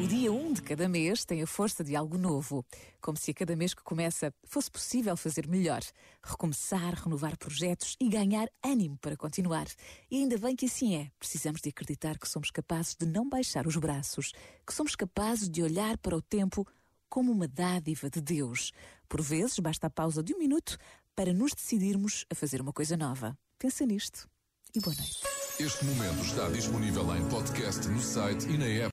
O dia 1 um de cada mês tem a força de algo novo, como se a cada mês que começa fosse possível fazer melhor, recomeçar, renovar projetos e ganhar ânimo para continuar. E ainda bem que assim é. Precisamos de acreditar que somos capazes de não baixar os braços, que somos capazes de olhar para o tempo como uma dádiva de Deus. Por vezes basta a pausa de um minuto para nos decidirmos a fazer uma coisa nova. Pensa nisto e boa noite. Este momento está disponível em podcast no site e na app.